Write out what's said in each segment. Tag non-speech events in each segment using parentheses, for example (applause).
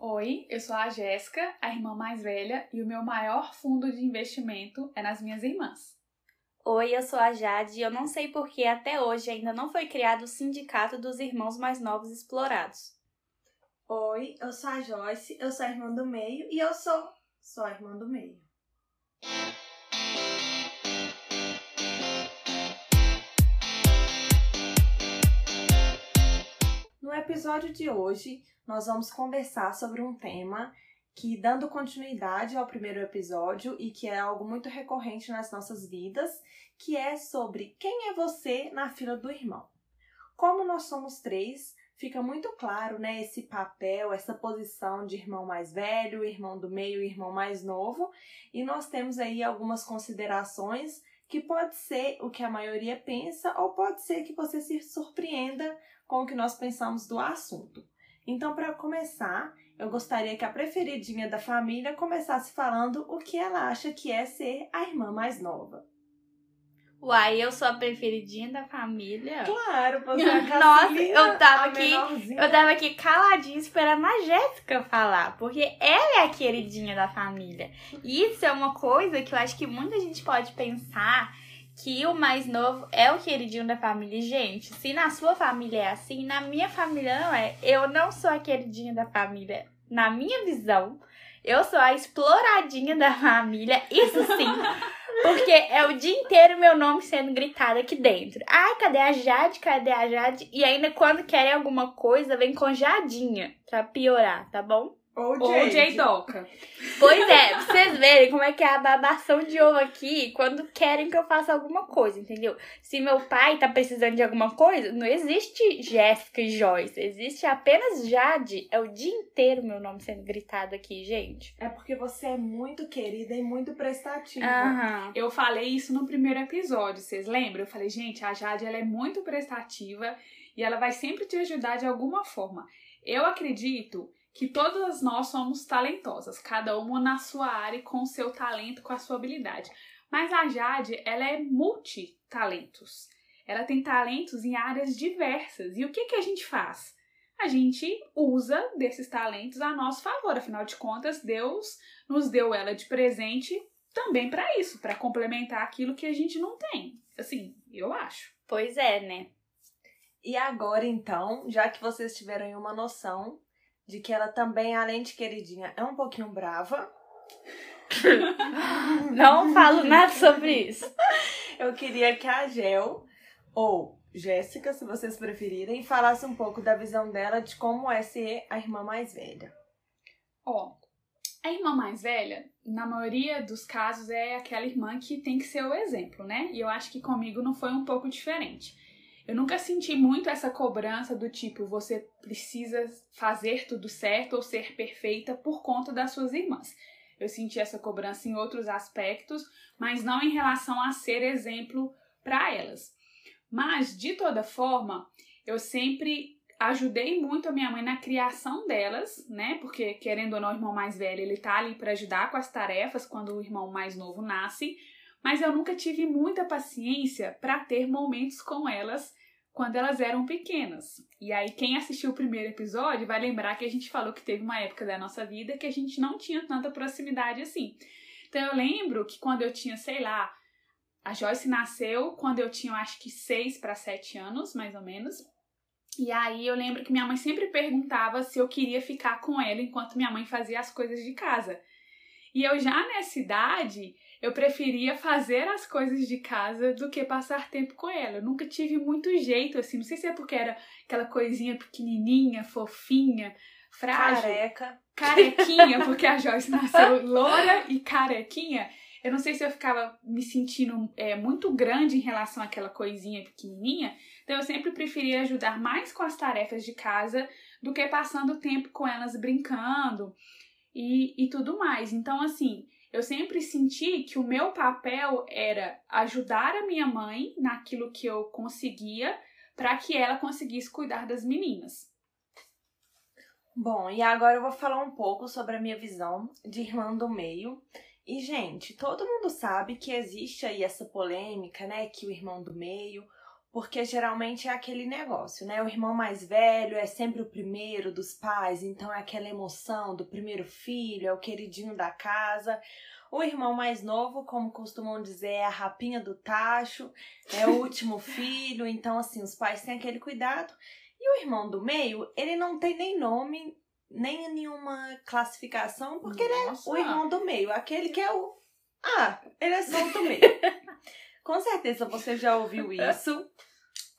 Oi, eu sou a Jéssica, a irmã mais velha, e o meu maior fundo de investimento é nas minhas irmãs. Oi, eu sou a Jade e eu não sei por que até hoje ainda não foi criado o Sindicato dos Irmãos Mais Novos Explorados. Oi, eu sou a Joyce, eu sou a irmã do meio e eu sou só a irmã do meio. No episódio de hoje, nós vamos conversar sobre um tema que, dando continuidade ao primeiro episódio e que é algo muito recorrente nas nossas vidas, que é sobre quem é você na fila do irmão. Como nós somos três, fica muito claro, né, esse papel, essa posição de irmão mais velho, irmão do meio, irmão mais novo, e nós temos aí algumas considerações que pode ser o que a maioria pensa ou pode ser que você se surpreenda com o que nós pensamos do assunto. Então, para começar, eu gostaria que a preferidinha da família começasse falando o que ela acha que é ser a irmã mais nova. Uai, eu sou a preferidinha da família. Claro, (laughs) você é a Nossa, eu tava aqui, menorzinha. eu tava aqui caladinha esperando a Jéssica falar, porque ela é a queridinha da família. E Isso é uma coisa que eu acho que muita gente pode pensar que o mais novo é o queridinho da família. Gente, se na sua família é assim, na minha família não é. Eu não sou a queridinha da família. Na minha visão, eu sou a exploradinha da família. Isso sim. (laughs) Porque é o dia inteiro meu nome sendo gritado aqui dentro. Ai, cadê a Jade? Cadê a Jade? E ainda quando querem alguma coisa, vem com Jadinha. Pra piorar, tá bom? Ou Ou Jade. Jaydoca. Pois é, pra vocês verem como é que é a babação de ovo aqui quando querem que eu faça alguma coisa, entendeu? Se meu pai tá precisando de alguma coisa, não existe Jéssica e Joyce. Existe apenas Jade. É o dia inteiro meu nome sendo gritado aqui, gente. É porque você é muito querida e muito prestativa. Aham. Eu falei isso no primeiro episódio, vocês lembram? Eu falei, gente, a Jade ela é muito prestativa e ela vai sempre te ajudar de alguma forma. Eu acredito que todas nós somos talentosas, cada uma na sua área, com o seu talento, com a sua habilidade. Mas a Jade, ela é multitalentos. Ela tem talentos em áreas diversas. E o que, que a gente faz? A gente usa desses talentos a nosso favor. Afinal de contas, Deus nos deu ela de presente também para isso, para complementar aquilo que a gente não tem. Assim, eu acho. Pois é, né? E agora, então, já que vocês tiveram aí uma noção de que ela também, além de queridinha, é um pouquinho brava, (laughs) Não falo nada sobre isso. eu queria que a Gel, ou Jéssica, se vocês preferirem, falasse um pouco da visão dela de como é ser a irmã mais velha. Ó, a irmã mais velha, na maioria dos casos, é aquela irmã que tem que ser o exemplo, né? E eu acho que comigo não foi um pouco diferente. Eu nunca senti muito essa cobrança do tipo, você precisa fazer tudo certo ou ser perfeita por conta das suas irmãs. Eu senti essa cobrança em outros aspectos, mas não em relação a ser exemplo para elas. Mas, de toda forma, eu sempre ajudei muito a minha mãe na criação delas, né? Porque, querendo ou não, o irmão mais velho, ele tá ali para ajudar com as tarefas quando o irmão mais novo nasce. Mas eu nunca tive muita paciência para ter momentos com elas quando elas eram pequenas. E aí, quem assistiu o primeiro episódio vai lembrar que a gente falou que teve uma época da nossa vida que a gente não tinha tanta proximidade assim. Então, eu lembro que quando eu tinha, sei lá, a Joyce nasceu quando eu tinha, acho que, seis para sete anos, mais ou menos. E aí eu lembro que minha mãe sempre perguntava se eu queria ficar com ela enquanto minha mãe fazia as coisas de casa. E eu já nessa idade, eu preferia fazer as coisas de casa do que passar tempo com ela. Eu nunca tive muito jeito assim, não sei se é porque era aquela coisinha pequenininha, fofinha, frágil, Careca. carequinha, (laughs) porque a Joyce nasceu loura e carequinha. Eu não sei se eu ficava me sentindo é, muito grande em relação àquela coisinha pequenininha. Então eu sempre preferia ajudar mais com as tarefas de casa do que passando tempo com elas brincando e, e tudo mais. Então, assim, eu sempre senti que o meu papel era ajudar a minha mãe naquilo que eu conseguia para que ela conseguisse cuidar das meninas. Bom, e agora eu vou falar um pouco sobre a minha visão de irmã do meio. E, gente, todo mundo sabe que existe aí essa polêmica, né? Que o irmão do meio porque geralmente é aquele negócio, né? O irmão mais velho é sempre o primeiro dos pais, então é aquela emoção do primeiro filho, é o queridinho da casa. O irmão mais novo, como costumam dizer, é a rapinha do tacho, é o último (laughs) filho, então assim, os pais têm aquele cuidado. E o irmão do meio, ele não tem nem nome, nem nenhuma classificação, porque Nossa. ele é o irmão do meio, aquele que é o. Ah, ele é só o do meio. (laughs) Com certeza você já ouviu (laughs) isso.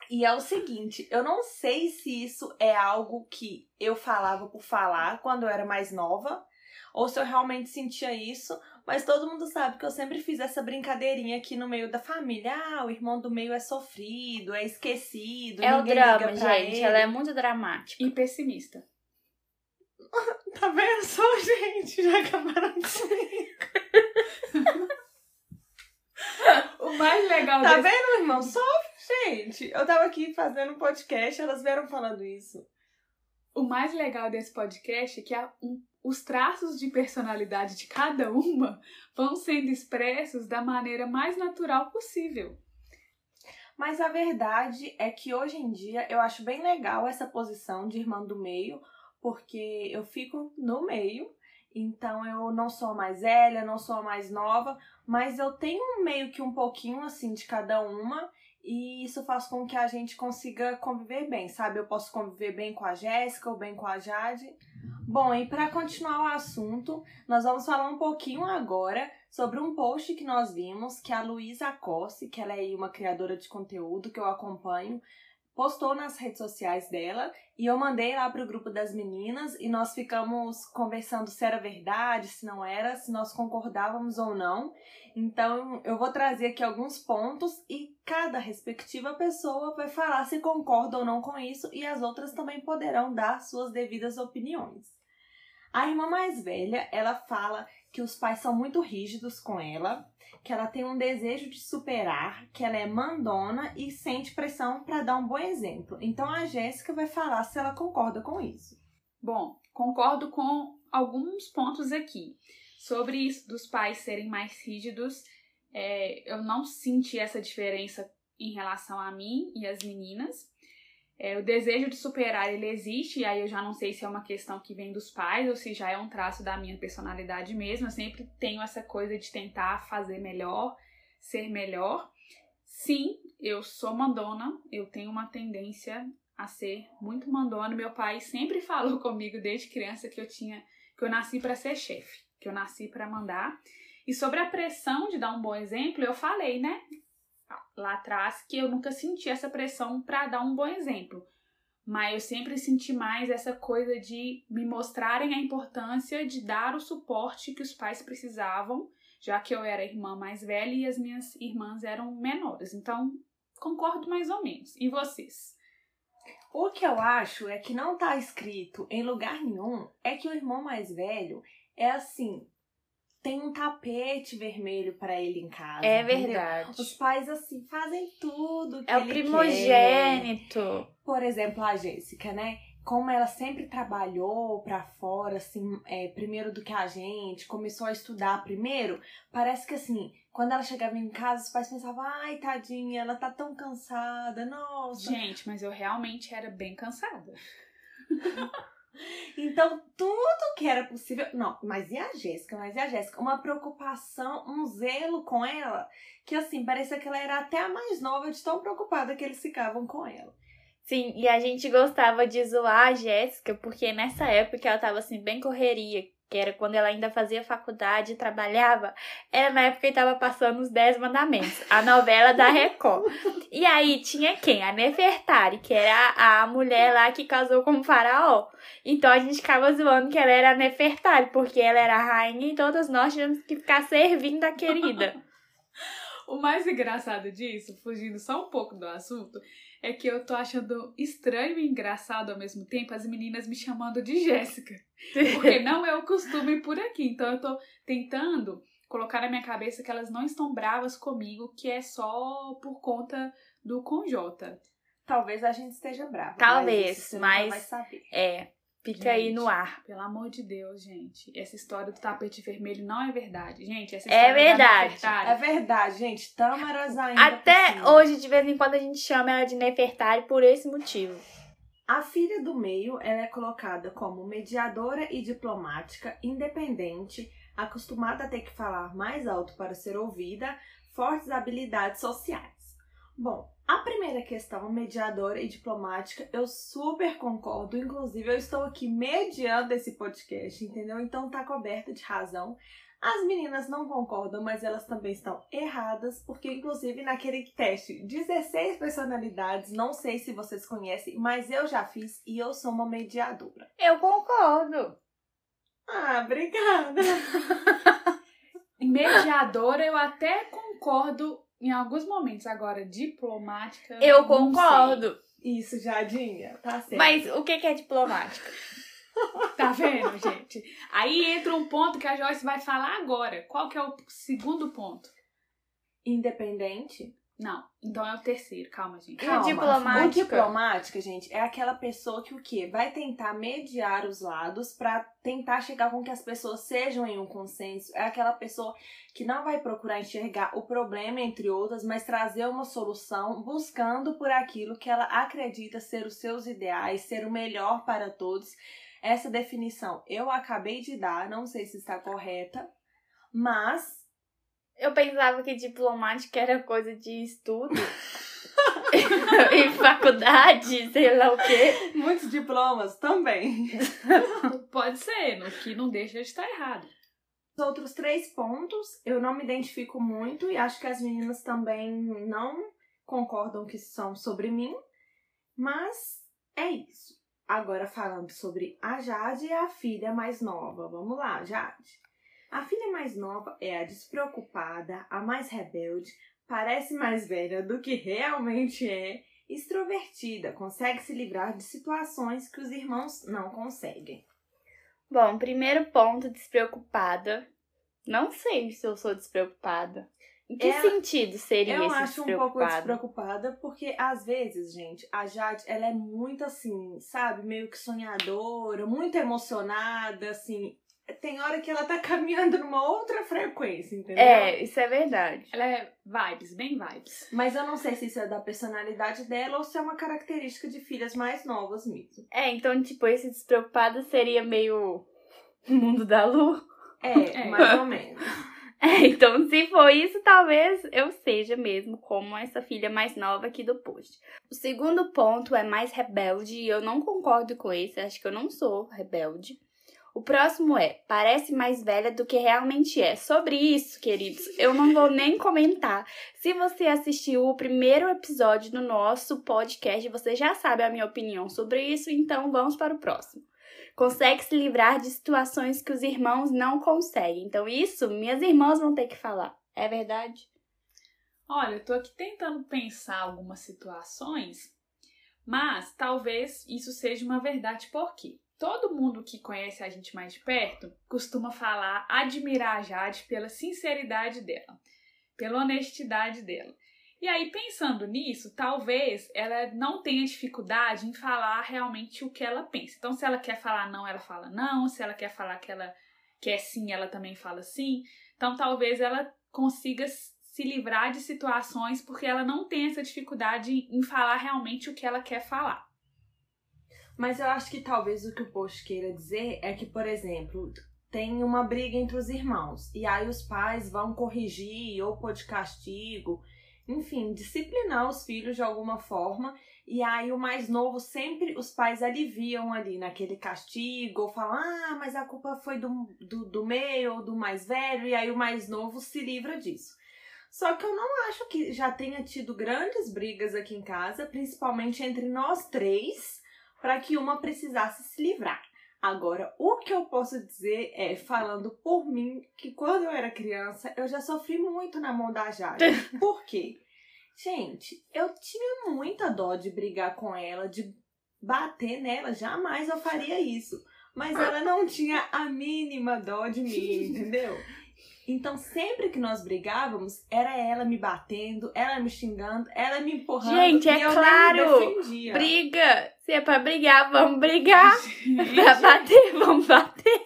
E é o seguinte, eu não sei se isso é algo que eu falava por falar quando eu era mais nova, ou se eu realmente sentia isso, mas todo mundo sabe que eu sempre fiz essa brincadeirinha aqui no meio da família. Ah, o irmão do meio é sofrido, é esquecido, É o ninguém drama, liga pra gente. ele. Ela é muito dramática. E pessimista. (laughs) Tá vendo só, gente? Já acabaram comigo. O mais legal Tá desse... vendo, irmão? Sofre, gente. Eu tava aqui fazendo um podcast, elas vieram falando isso. O mais legal desse podcast é que a- um- os traços de personalidade de cada uma (laughs) vão sendo expressos da maneira mais natural possível. Mas a verdade é que hoje em dia eu acho bem legal essa posição de irmã do meio, porque eu fico no meio, então eu não sou a mais velha, não sou a mais nova, mas eu tenho meio que um pouquinho assim de cada uma. E isso faz com que a gente consiga conviver bem, sabe? Eu posso conviver bem com a Jéssica ou bem com a Jade. Bom, e para continuar o assunto, nós vamos falar um pouquinho agora sobre um post que nós vimos que a Luísa Acossi, que ela é uma criadora de conteúdo que eu acompanho, postou nas redes sociais dela e eu mandei lá pro grupo das meninas e nós ficamos conversando se era verdade, se não era, se nós concordávamos ou não. Então eu vou trazer aqui alguns pontos e cada respectiva pessoa vai falar se concorda ou não com isso e as outras também poderão dar suas devidas opiniões. A irmã mais velha, ela fala que os pais são muito rígidos com ela, que ela tem um desejo de superar, que ela é mandona e sente pressão para dar um bom exemplo. Então a Jéssica vai falar se ela concorda com isso. Bom, concordo com alguns pontos aqui. Sobre isso dos pais serem mais rígidos, é, eu não senti essa diferença em relação a mim e as meninas. É, o desejo de superar, ele existe, e aí eu já não sei se é uma questão que vem dos pais ou se já é um traço da minha personalidade mesmo. Eu sempre tenho essa coisa de tentar fazer melhor, ser melhor. Sim, eu sou mandona, eu tenho uma tendência a ser muito mandona. Meu pai sempre (laughs) falou comigo desde criança que eu tinha que eu nasci para ser chefe, que eu nasci para mandar. E sobre a pressão de dar um bom exemplo, eu falei, né? Lá atrás que eu nunca senti essa pressão para dar um bom exemplo. Mas eu sempre senti mais essa coisa de me mostrarem a importância de dar o suporte que os pais precisavam, já que eu era a irmã mais velha e as minhas irmãs eram menores. Então, concordo mais ou menos. E vocês? O que eu acho é que não tá escrito em lugar nenhum é que o irmão mais velho é assim, tem um tapete vermelho pra ele em casa. É entendeu? verdade. Os pais assim fazem tudo que É o ele quer. primogênito. Por exemplo, a Jéssica, né? Como ela sempre trabalhou pra fora, assim, é, primeiro do que a gente, começou a estudar primeiro, parece que assim, quando ela chegava em casa, os pais pensavam, ai, tadinha, ela tá tão cansada, nossa. Gente, mas eu realmente era bem cansada. (laughs) Então, tudo que era possível. Não, mas e a Jéssica? Mas e a Jéssica? Uma preocupação, um zelo com ela, que assim, parecia que ela era até a mais nova de tão preocupada que eles ficavam com ela. Sim, e a gente gostava de zoar a Jéssica, porque nessa época ela tava assim, bem correria, que era quando ela ainda fazia faculdade e trabalhava, era na época que tava passando os Dez Mandamentos, a novela da Record. E aí tinha quem? A Nefertari, que era a mulher lá que casou com o faraó. Então a gente ficava zoando que ela era a Nefertari, porque ela era a rainha e todos nós tínhamos que ficar servindo a querida. (laughs) O mais engraçado disso, fugindo só um pouco do assunto, é que eu tô achando estranho e engraçado ao mesmo tempo as meninas me chamando de Jéssica. Porque (laughs) não é o costume por aqui. Então eu tô tentando colocar na minha cabeça que elas não estão bravas comigo, que é só por conta do Conjota. Talvez a gente esteja brava. Talvez, mas, mas- vai saber. É, Fica aí Gente, no ar. Pelo amor de Deus, gente. Essa história do tapete vermelho não é verdade. Gente, essa É história da verdade. Nefertari- É verdade, gente. Tâmaras ainda. Até cima. hoje, de vez em quando, a gente chama ela de Nefertari por esse motivo. A filha do meio ela é colocada como mediadora e diplomática, independente, acostumada a ter que falar mais alto para ser ouvida, fortes habilidades sociais. Bom, a primeira questão, mediadora e diplomática, eu super concordo. Inclusive, eu estou aqui mediando esse podcast, entendeu? Então tá coberta de razão. As meninas não concordam, mas elas também estão erradas, porque inclusive naquele teste 16 personalidades, não sei se vocês conhecem, mas eu já fiz e eu sou uma mediadora. Eu concordo. Ah, obrigada. (laughs) Mediadora, eu até concordo em alguns momentos. Agora, diplomática. Eu concordo. Isso, Jadinha, tá certo. Mas o que é diplomática? sei. (laughs) Tá vendo, gente? Aí entra um ponto que a Joyce vai falar agora. Qual que é o segundo ponto? independente. Não, então é o terceiro. Calma, gente. E o Calma. diplomática? O diplomática, gente, é aquela pessoa que o quê? Vai tentar mediar os lados pra tentar chegar com que as pessoas sejam em um consenso. É aquela pessoa que não vai procurar enxergar o problema entre outras, mas trazer uma solução buscando por aquilo que ela acredita ser os seus ideais, ser o melhor para todos. Essa definição eu acabei de dar, não sei se está correta, mas Eu pensava que diplomática era coisa de estudo. (laughs) em faculdade, sei lá o quê. muitos diplomas também. Pode ser, no que não deixa de estar errado. Os outros três pontos eu não me identifico muito e acho que as meninas também não concordam que são sobre mim, mas é isso. Agora falando sobre a Jade e a filha mais nova. Vamos lá, Jade. A filha mais nova é a despreocupada, a mais rebelde, parece mais velha do que realmente é, extrovertida, consegue se livrar de situações que os irmãos não conseguem. Bom, primeiro ponto, despreocupada. Não sei se eu sou despreocupada. Em que É- sentido seria Eu esse acho um pouco despreocupada? despreocupada, porque às vezes, gente, a Jade, ela é muito assim, sabe? Meio que sonhadora, muito emocionada, assim. Tem hora que ela tá (laughs) caminhando numa outra frequência, entendeu? É, isso é verdade. Ela é vibes, bem vibes. Mas eu não sei se isso é da personalidade dela ou se é uma característica de filhas mais novas mesmo. É, então, tipo, esse despreocupado seria meio (laughs) mundo da lua. É, É. mais ou menos. (laughs) É, então, se for isso, talvez eu seja mesmo como essa filha mais nova aqui do post. O segundo ponto é mais rebelde e eu não concordo com esse, acho que eu não sou rebelde. O próximo é, parece mais velha do que realmente é. Sobre isso, queridos, eu não vou nem comentar. Se você assistiu o primeiro episódio do nosso podcast, você já sabe a minha opinião sobre isso, então vamos para o próximo consegue se livrar de situações que os irmãos não conseguem. Então, isso minhas irmãs vão ter que falar. É verdade? Olha, eu tô aqui tentando pensar algumas situações, mas talvez isso seja uma verdade porque todo mundo que conhece a gente mais de perto costuma falar, admirar a Jade pela sinceridade dela, pela honestidade dela. E aí, pensando nisso, talvez ela não tenha dificuldade em falar realmente o que ela pensa. Então, se ela quer falar não, ela fala não. Se ela quer falar que ela quer sim, ela também fala sim. Então, talvez ela consiga se livrar de situações porque ela não tem essa dificuldade em falar realmente o que ela quer falar. Mas eu acho que talvez o que o post queira dizer é que, por exemplo, tem uma briga entre os irmãos e aí os pais vão corrigir ou pôr de castigo, enfim, disciplinar os filhos de alguma forma. E aí o mais novo sempre os pais aliviam ali naquele castigo, ou falam, ah, mas a culpa foi do, do, do meio ou do mais velho, e aí o mais novo se livra disso. Só que eu não acho que já tenha tido grandes brigas aqui em casa, principalmente entre nós três, para que uma precisasse se livrar. Agora, o que eu posso dizer é, falando por mim, que quando eu era criança, eu já sofri muito na mão da Jade. (laughs) Por quê? Gente, eu tinha muita dó de brigar com ela, de bater nela, jamais eu faria isso. Mas ela não tinha a mínima dó de mim, (laughs) entendeu? Então, sempre que nós brigávamos, era ela me batendo, ela me xingando, ela me empurrando. Gente, é e eu claro. Briga! Se é pra brigar, vamos brigar. pra bater, vamos bater.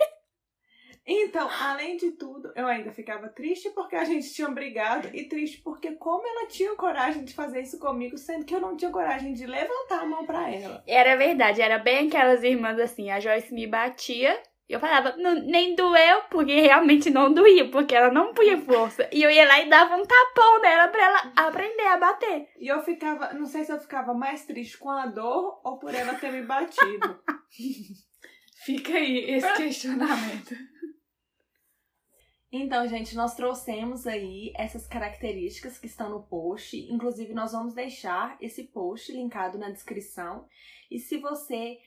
Então, além de tudo, eu ainda ficava triste porque a gente tinha brigado e triste porque como ela tinha coragem de fazer isso comigo, sendo que eu não tinha coragem de levantar a mão pra ela. Era verdade, era bem aquelas irmãs assim. A Joyce me batia. Eu falava, "Não- nem doeu, porque realmente não doía, porque ela não punha força. E eu ia lá e dava um tapão nela pra ela aprender a bater. E eu ficava, não sei se eu ficava mais triste com a dor ou por ela ter me batido. (laughs) Fica aí esse questionamento. Então, gente, nós trouxemos aí essas características que estão no post. Inclusive, nós vamos deixar esse post linkado na descrição. E se você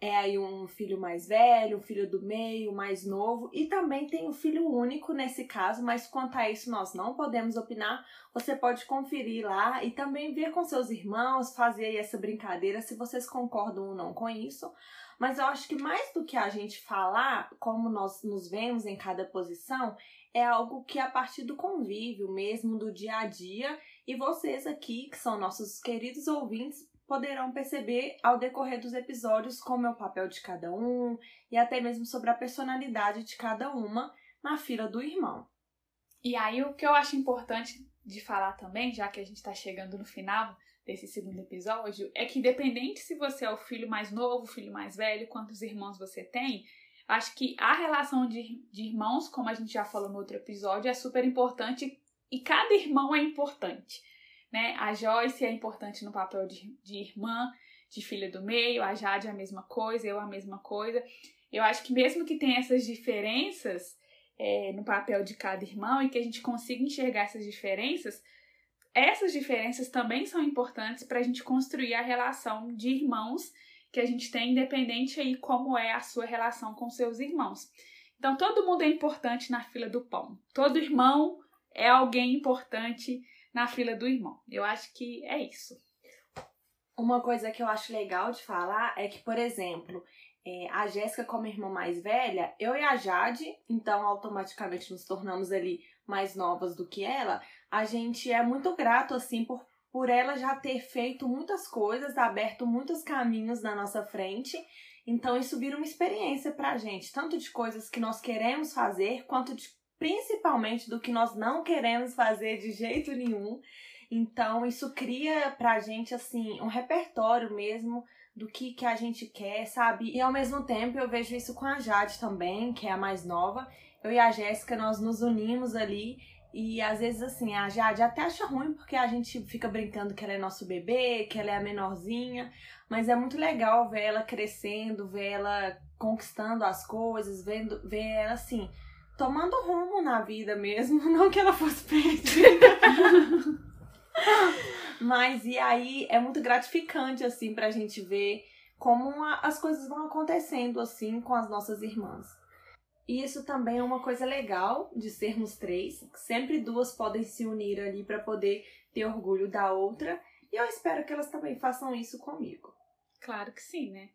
é aí um filho mais velho, um filho do meio, mais novo, e também tem um filho único nesse caso, mas quanto a isso nós não podemos opinar, você pode conferir lá e também ver com seus irmãos, fazer aí essa brincadeira, se vocês concordam ou não com isso. Mas eu acho que mais do que a gente falar como nós nos vemos em cada posição, é algo que é a partir do convívio mesmo, do dia a dia, e vocês aqui, que são nossos queridos ouvintes, poderão perceber ao decorrer dos episódios como é o papel de cada um e até mesmo sobre a personalidade de cada uma na fila do irmão. E aí, o que eu acho importante de falar também, já que a gente tá chegando no final desse segundo episódio, é que independente se você é o filho mais novo, filho mais velho, quantos irmãos você tem, acho que a relação de, de irmãos, como a gente já falou no outro episódio, é super importante e cada irmão é importante. Né? A Joyce é importante no papel de, de irmã, de filha do meio, a Jade é a mesma coisa, eu a mesma coisa. Eu acho que mesmo que tenha essas diferenças, é, no papel de cada irmão e que a gente consiga enxergar essas diferenças, essas diferenças também são importantes para a gente construir a relação de irmãos que a gente tem, independente aí como é a sua relação com seus irmãos. Então, todo mundo é importante na fila do pão. Todo irmão é alguém importante na fila do irmão. Eu acho que é isso. Uma coisa que eu acho legal de falar é que, por exemplo, é, a Jéssica, como irmã mais velha, eu e a Jade, então automaticamente nos tornamos ali mais novas do que ela, a gente é muito grato, assim, por, por ela já ter feito muitas coisas, aberto muitos caminhos na nossa frente. Então, isso vira uma experiência pra gente, tanto de coisas que nós queremos fazer, quanto de, principalmente do que nós não queremos fazer de jeito nenhum. Então, isso cria pra gente, assim, um repertório mesmo do que, que a gente quer, sabe? E ao mesmo tempo eu vejo isso com a Jade também, que é a mais nova. Eu e a Jéssica, nós nos unimos ali. E às vezes, assim, a Jade até acha ruim porque a gente fica brincando que ela é nosso bebê, que ela é a menorzinha. Mas é muito legal ver ela crescendo, ver ela conquistando as coisas, vendo, ver ela assim, tomando rumo na vida mesmo. (laughs) Não que ela fosse perdida. Mas e aí é muito gratificante, assim, pra gente ver como a- as coisas vão acontecendo, assim, com as nossas irmãs. E isso também é uma coisa legal de sermos três. Sempre duas podem se unir ali pra poder ter orgulho da outra. E eu espero que elas também façam isso comigo. Claro que sim, né?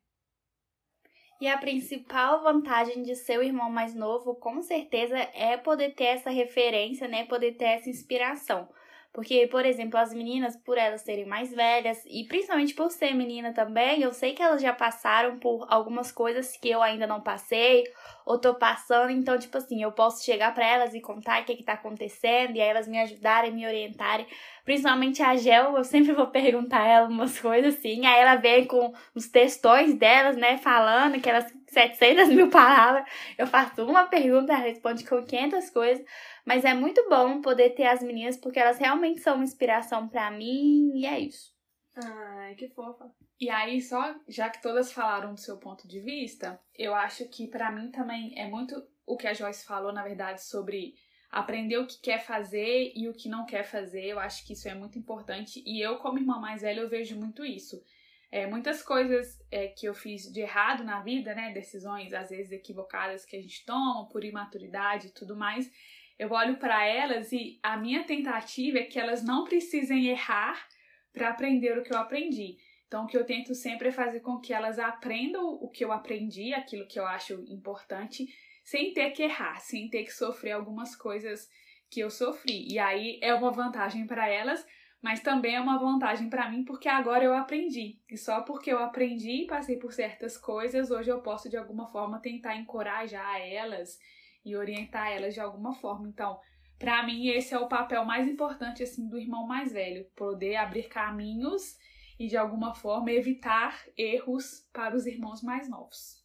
E a principal vantagem de ser o irmão mais novo, com certeza, é poder ter essa referência, né? Poder ter essa inspiração. Porque, por exemplo, as meninas, por elas serem mais velhas, e principalmente por ser menina também, eu sei que elas já passaram por algumas coisas que eu ainda não passei, ou tô passando, então, tipo assim, eu posso chegar pra elas e contar o que que tá acontecendo, e aí elas me ajudarem, me orientarem. Principalmente a Gel, eu sempre vou perguntar a ela umas coisas assim, aí ela vem com os textões delas, né, falando aquelas 700 mil palavras. Eu faço uma pergunta, ela responde com 500 coisas. Mas é muito bom poder ter as meninas, porque elas realmente são uma inspiração pra mim, e é isso. Ai, que fofa. E aí, só já que todas falaram do seu ponto de vista, eu acho que pra mim também é muito o que a Joyce falou, na verdade, sobre aprender o que quer fazer e o que não quer fazer. Eu acho que isso é muito importante. E eu, como irmã mais velha, eu vejo muito isso. É, muitas coisas é, que eu fiz de errado na vida, né? Decisões às vezes equivocadas que a gente toma por imaturidade e tudo mais. Eu olho pra elas e a minha tentativa é que elas não precisem errar para aprender o que eu aprendi. Então, o que eu tento sempre é fazer com que elas aprendam o que eu aprendi, aquilo que eu acho importante, sem ter que errar, sem ter que sofrer algumas coisas que eu sofri. E aí é uma vantagem para elas, mas também é uma vantagem para mim porque agora eu aprendi. E só porque eu aprendi e passei por certas coisas, hoje eu posso de alguma forma tentar encorajar elas e orientar elas de alguma forma. Então, para mim esse é o papel mais importante assim do irmão mais velho, poder abrir caminhos e de alguma forma evitar erros para os irmãos mais novos.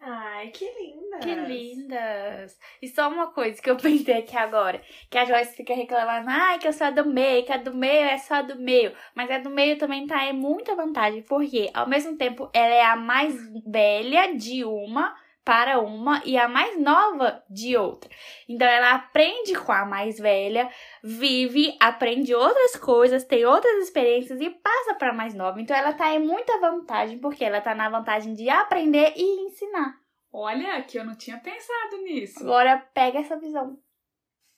Ai, que lindas! Que lindas! E só uma coisa que eu (laughs) pensei aqui agora, que a Joyce fica reclamando, ai, que eu sou a do meio, que a do meio é só a do meio. Mas a do meio também tá em muita vantagem, porque ao mesmo tempo ela é a mais velha de uma, para uma e a mais nova de outra. Então ela aprende com a mais velha, vive, aprende outras coisas, tem outras experiências e passa para a mais nova. Então ela tá em muita vantagem porque ela tá na vantagem de aprender e ensinar. Olha, que eu não tinha pensado nisso. Agora pega essa visão.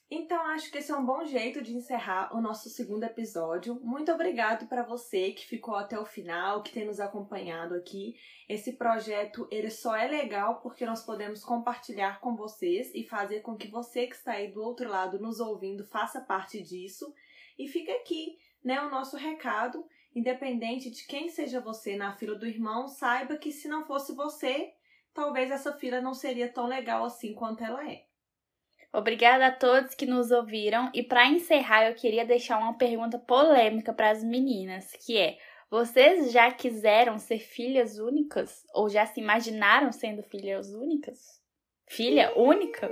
Então, acho que esse é um bom jeito de encerrar o nosso segundo episódio. Muito obrigado para você que ficou até o final, que tem nos acompanhado aqui. Esse projeto, ele só é legal porque nós podemos compartilhar com vocês e fazer com que você que está aí do outro lado nos ouvindo faça parte disso. E fica aqui, né, o nosso recado, independente de quem seja você na fila do irmão, saiba que se não fosse você, talvez essa fila não seria tão legal assim quanto ela é. Obrigada a todos que nos ouviram e para encerrar eu queria deixar uma pergunta polêmica para as meninas, que é: vocês já quiseram ser filhas únicas ou já se imaginaram sendo filhas únicas? Filha única?